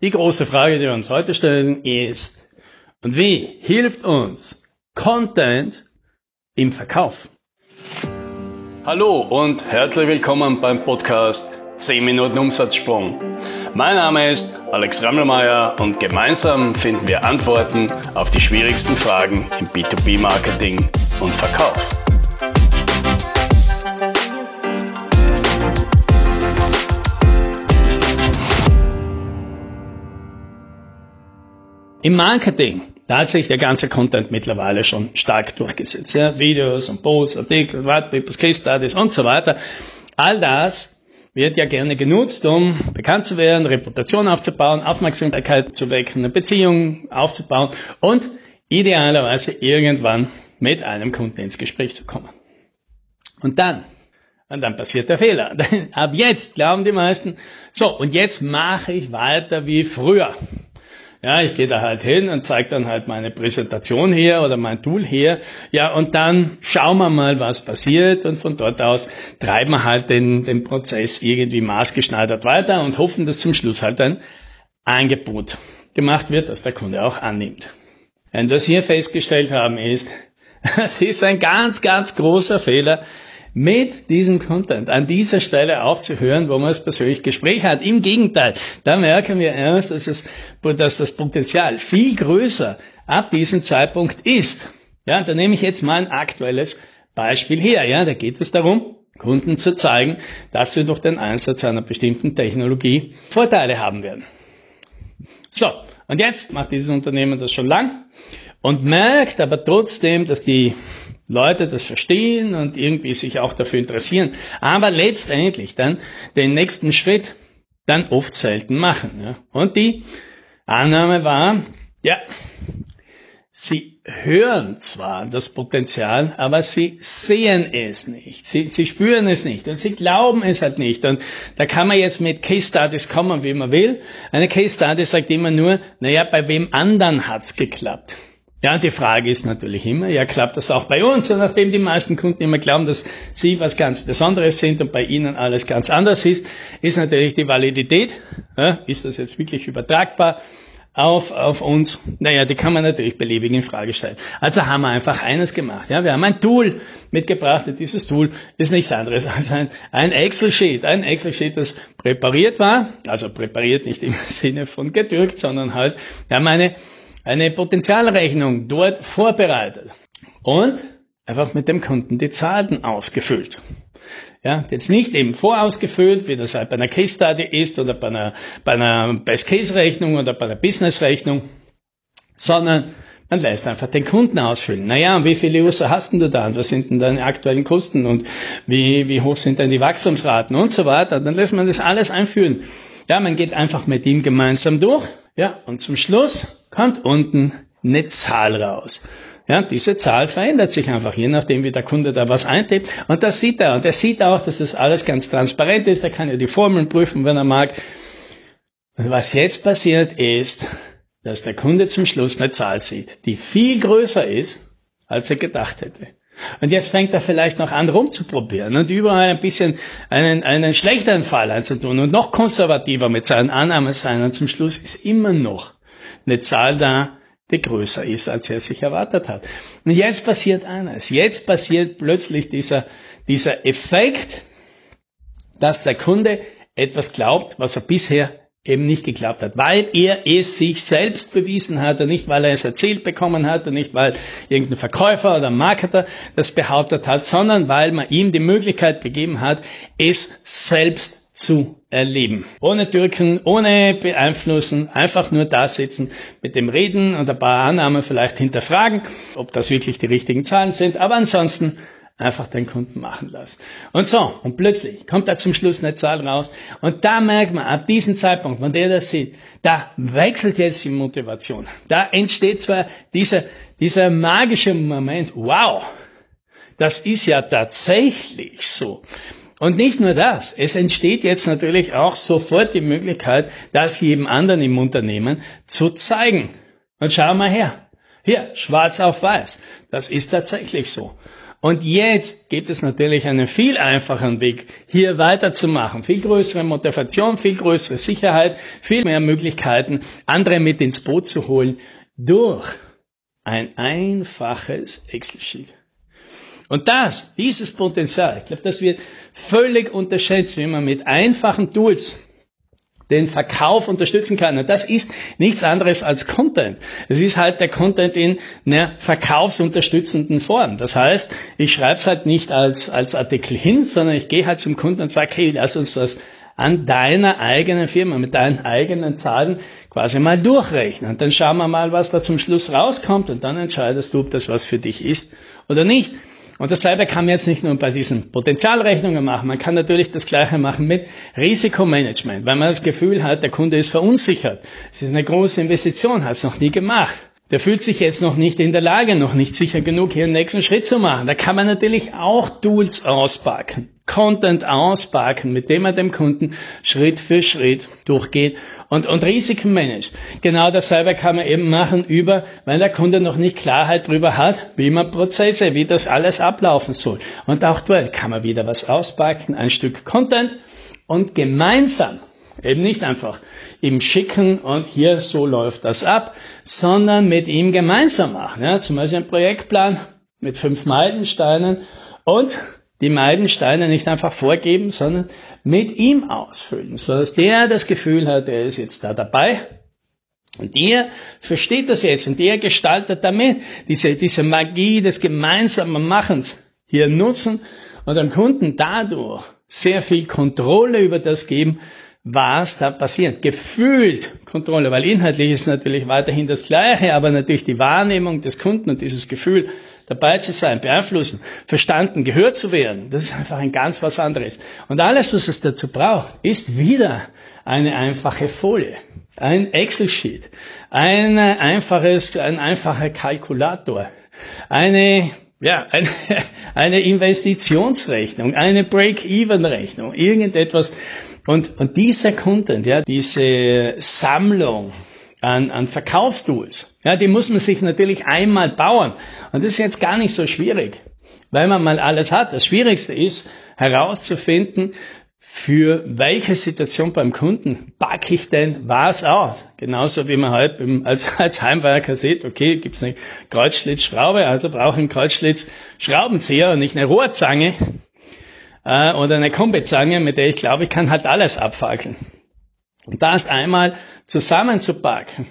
Die große Frage, die wir uns heute stellen, ist, und wie hilft uns Content im Verkauf? Hallo und herzlich willkommen beim Podcast 10 Minuten Umsatzsprung. Mein Name ist Alex Rammelmeier und gemeinsam finden wir Antworten auf die schwierigsten Fragen im B2B-Marketing und Verkauf. Im Marketing, da hat sich der ganze Content mittlerweile schon stark durchgesetzt. Ja, Videos und Posts, Artikel, Whitepapers, Case Studies und so weiter. All das wird ja gerne genutzt, um bekannt zu werden, Reputation aufzubauen, Aufmerksamkeit zu wecken, eine Beziehung aufzubauen und idealerweise irgendwann mit einem Kunden ins Gespräch zu kommen. Und dann, und dann passiert der Fehler. Ab jetzt glauben die meisten, so, und jetzt mache ich weiter wie früher. Ja, ich gehe da halt hin und zeige dann halt meine Präsentation her oder mein Tool her. Ja, und dann schauen wir mal, was passiert und von dort aus treiben wir halt den, den Prozess irgendwie maßgeschneidert weiter und hoffen, dass zum Schluss halt ein Angebot gemacht wird, das der Kunde auch annimmt. Und was wir festgestellt haben ist, es ist ein ganz, ganz großer Fehler, mit diesem Content an dieser Stelle aufzuhören, wo man das persönliche Gespräch hat. Im Gegenteil, da merken wir erst, dass, es, dass das Potenzial viel größer ab diesem Zeitpunkt ist. Ja, da nehme ich jetzt mal ein aktuelles Beispiel her. Ja, da geht es darum, Kunden zu zeigen, dass sie durch den Einsatz einer bestimmten Technologie Vorteile haben werden. So, und jetzt macht dieses Unternehmen das schon lang und merkt aber trotzdem, dass die Leute das verstehen und irgendwie sich auch dafür interessieren, aber letztendlich dann den nächsten Schritt dann oft selten machen. Ja. Und die Annahme war, ja, sie hören zwar das Potenzial, aber sie sehen es nicht. Sie, sie spüren es nicht und sie glauben es halt nicht. Und da kann man jetzt mit Case Studies kommen, wie man will. Eine Case Study sagt immer nur, naja, bei wem anderen hat's geklappt. Ja, die Frage ist natürlich immer, ja, klappt das auch bei uns? Und nachdem die meisten Kunden immer glauben, dass sie was ganz Besonderes sind und bei ihnen alles ganz anders ist, ist natürlich die Validität, ja, ist das jetzt wirklich übertragbar auf, auf uns? Naja, die kann man natürlich beliebig in Frage stellen. Also haben wir einfach eines gemacht. Ja, wir haben ein Tool mitgebracht und dieses Tool ist nichts anderes als ein, ein Excel-Sheet. Ein Excel-Sheet, das präpariert war, also präpariert nicht im Sinne von gedrückt, sondern halt, wir haben eine eine Potenzialrechnung dort vorbereitet und einfach mit dem Kunden die Zahlen ausgefüllt. Ja, jetzt nicht eben vorausgefüllt, wie das halt bei einer Case Study ist oder bei einer, bei einer Best Case Rechnung oder bei einer Business Rechnung, sondern man lässt einfach den Kunden ausfüllen. Naja, wie viele User hast denn du da? Und was sind denn deine aktuellen Kosten? Und wie, wie hoch sind denn die Wachstumsraten? Und so weiter. Dann lässt man das alles einführen. Ja, man geht einfach mit ihm gemeinsam durch. Ja, und zum Schluss kommt unten eine Zahl raus. Ja, diese Zahl verändert sich einfach, je nachdem, wie der Kunde da was eintippt. Und das sieht er. Und er sieht auch, dass das alles ganz transparent ist. Er kann ja die Formeln prüfen, wenn er mag. Und was jetzt passiert ist, dass der Kunde zum Schluss eine Zahl sieht, die viel größer ist, als er gedacht hätte. Und jetzt fängt er vielleicht noch an rumzuprobieren und überall ein bisschen einen, einen schlechteren Fall einzutun und noch konservativer mit seinen Annahmen sein. Und zum Schluss ist immer noch eine Zahl da, die größer ist, als er sich erwartet hat. Und jetzt passiert eines. Jetzt passiert plötzlich dieser, dieser Effekt, dass der Kunde etwas glaubt, was er bisher eben nicht geklappt hat, weil er es sich selbst bewiesen hat und nicht, weil er es erzählt bekommen hat und nicht, weil irgendein Verkäufer oder Marketer das behauptet hat, sondern weil man ihm die Möglichkeit gegeben hat, es selbst zu erleben. Ohne Türken, ohne beeinflussen, einfach nur da sitzen, mit dem Reden und ein paar Annahmen vielleicht hinterfragen, ob das wirklich die richtigen Zahlen sind, aber ansonsten einfach den Kunden machen lassen. Und so, und plötzlich kommt da zum Schluss eine Zahl raus und da merkt man, ab diesem Zeitpunkt, wenn der das sieht, da wechselt jetzt die Motivation. Da entsteht zwar dieser, dieser magische Moment, wow, das ist ja tatsächlich so. Und nicht nur das, es entsteht jetzt natürlich auch sofort die Möglichkeit, das jedem anderen im Unternehmen zu zeigen. Und schau mal her. Hier, schwarz auf weiß. Das ist tatsächlich so. Und jetzt gibt es natürlich einen viel einfacheren Weg, hier weiterzumachen. Viel größere Motivation, viel größere Sicherheit, viel mehr Möglichkeiten, andere mit ins Boot zu holen durch ein einfaches Excel-Sheet. Und das, dieses Potenzial, ich glaube, das wird völlig unterschätzt, wie man mit einfachen Tools den Verkauf unterstützen kann. Und das ist nichts anderes als Content. Es ist halt der Content in einer verkaufsunterstützenden Form. Das heißt, ich schreibe es halt nicht als, als Artikel hin, sondern ich gehe halt zum Kunden und sage, hey, lass uns das an deiner eigenen Firma, mit deinen eigenen Zahlen quasi mal durchrechnen. Und dann schauen wir mal, was da zum Schluss rauskommt und dann entscheidest du, ob das was für dich ist oder nicht. Und dasselbe kann man jetzt nicht nur bei diesen Potenzialrechnungen machen, man kann natürlich das Gleiche machen mit Risikomanagement, weil man das Gefühl hat, der Kunde ist verunsichert. Es ist eine große Investition, hat es noch nie gemacht. Der fühlt sich jetzt noch nicht in der Lage, noch nicht sicher genug, hier den nächsten Schritt zu machen. Da kann man natürlich auch Tools auspacken, Content auspacken, mit dem man dem Kunden Schritt für Schritt durchgeht und, und Risiken managt. Genau dasselbe kann man eben machen über, wenn der Kunde noch nicht Klarheit darüber hat, wie man Prozesse, wie das alles ablaufen soll. Und auch dort kann man wieder was auspacken, ein Stück Content und gemeinsam Eben nicht einfach ihm schicken und hier so läuft das ab, sondern mit ihm gemeinsam machen. Ja, zum Beispiel ein Projektplan mit fünf Meilensteinen und die Meilensteine nicht einfach vorgeben, sondern mit ihm ausfüllen, sodass der das Gefühl hat, er ist jetzt da dabei. Und der versteht das jetzt und der gestaltet damit diese, diese Magie des gemeinsamen Machens hier nutzen und dem Kunden dadurch sehr viel Kontrolle über das geben, was da passiert. Gefühlt Kontrolle, weil inhaltlich ist natürlich weiterhin das Gleiche, aber natürlich die Wahrnehmung des Kunden und dieses Gefühl, dabei zu sein, beeinflussen, verstanden, gehört zu werden, das ist einfach ein ganz was anderes. Und alles, was es dazu braucht, ist wieder eine einfache Folie, ein Excel-Sheet, ein einfaches, ein einfacher Kalkulator, eine ja, eine, eine Investitionsrechnung, eine Break-Even-Rechnung, irgendetwas. Und, und dieser Content, ja, diese Sammlung an, an Verkaufstools, ja, die muss man sich natürlich einmal bauen. Und das ist jetzt gar nicht so schwierig, weil man mal alles hat. Das Schwierigste ist herauszufinden, für welche Situation beim Kunden packe ich denn was aus? Genauso wie man halt als, als Heimwerker sieht, okay, gibt es eine Kreuzschlitzschraube, also brauche ich einen Kreuzschlitzschraubenzieher und nicht eine Rohrzange äh, oder eine Kombizange, mit der ich glaube, ich kann halt alles abfackeln. Und das einmal zusammenzupacken,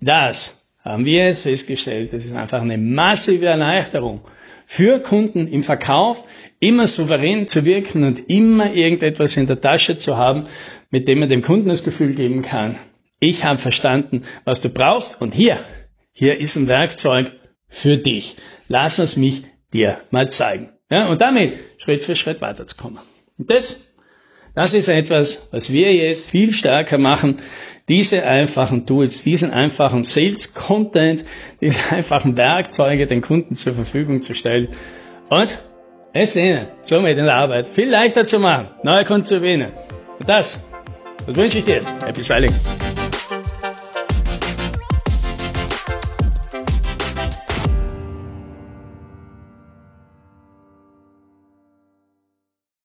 das haben wir jetzt festgestellt, das ist einfach eine massive Erleichterung für Kunden im Verkauf, immer souverän zu wirken und immer irgendetwas in der Tasche zu haben, mit dem man dem Kunden das Gefühl geben kann, ich habe verstanden, was du brauchst und hier, hier ist ein Werkzeug für dich. Lass es mich dir mal zeigen. Ja, und damit Schritt für Schritt weiterzukommen. Und das, das ist etwas, was wir jetzt viel stärker machen. Diese einfachen Tools, diesen einfachen Sales Content, diese einfachen Werkzeuge den Kunden zur Verfügung zu stellen. Und es ihnen somit in der Arbeit viel leichter zu machen, neue Kunden zu gewinnen. Und das, das wünsche ich dir. Happy Selling.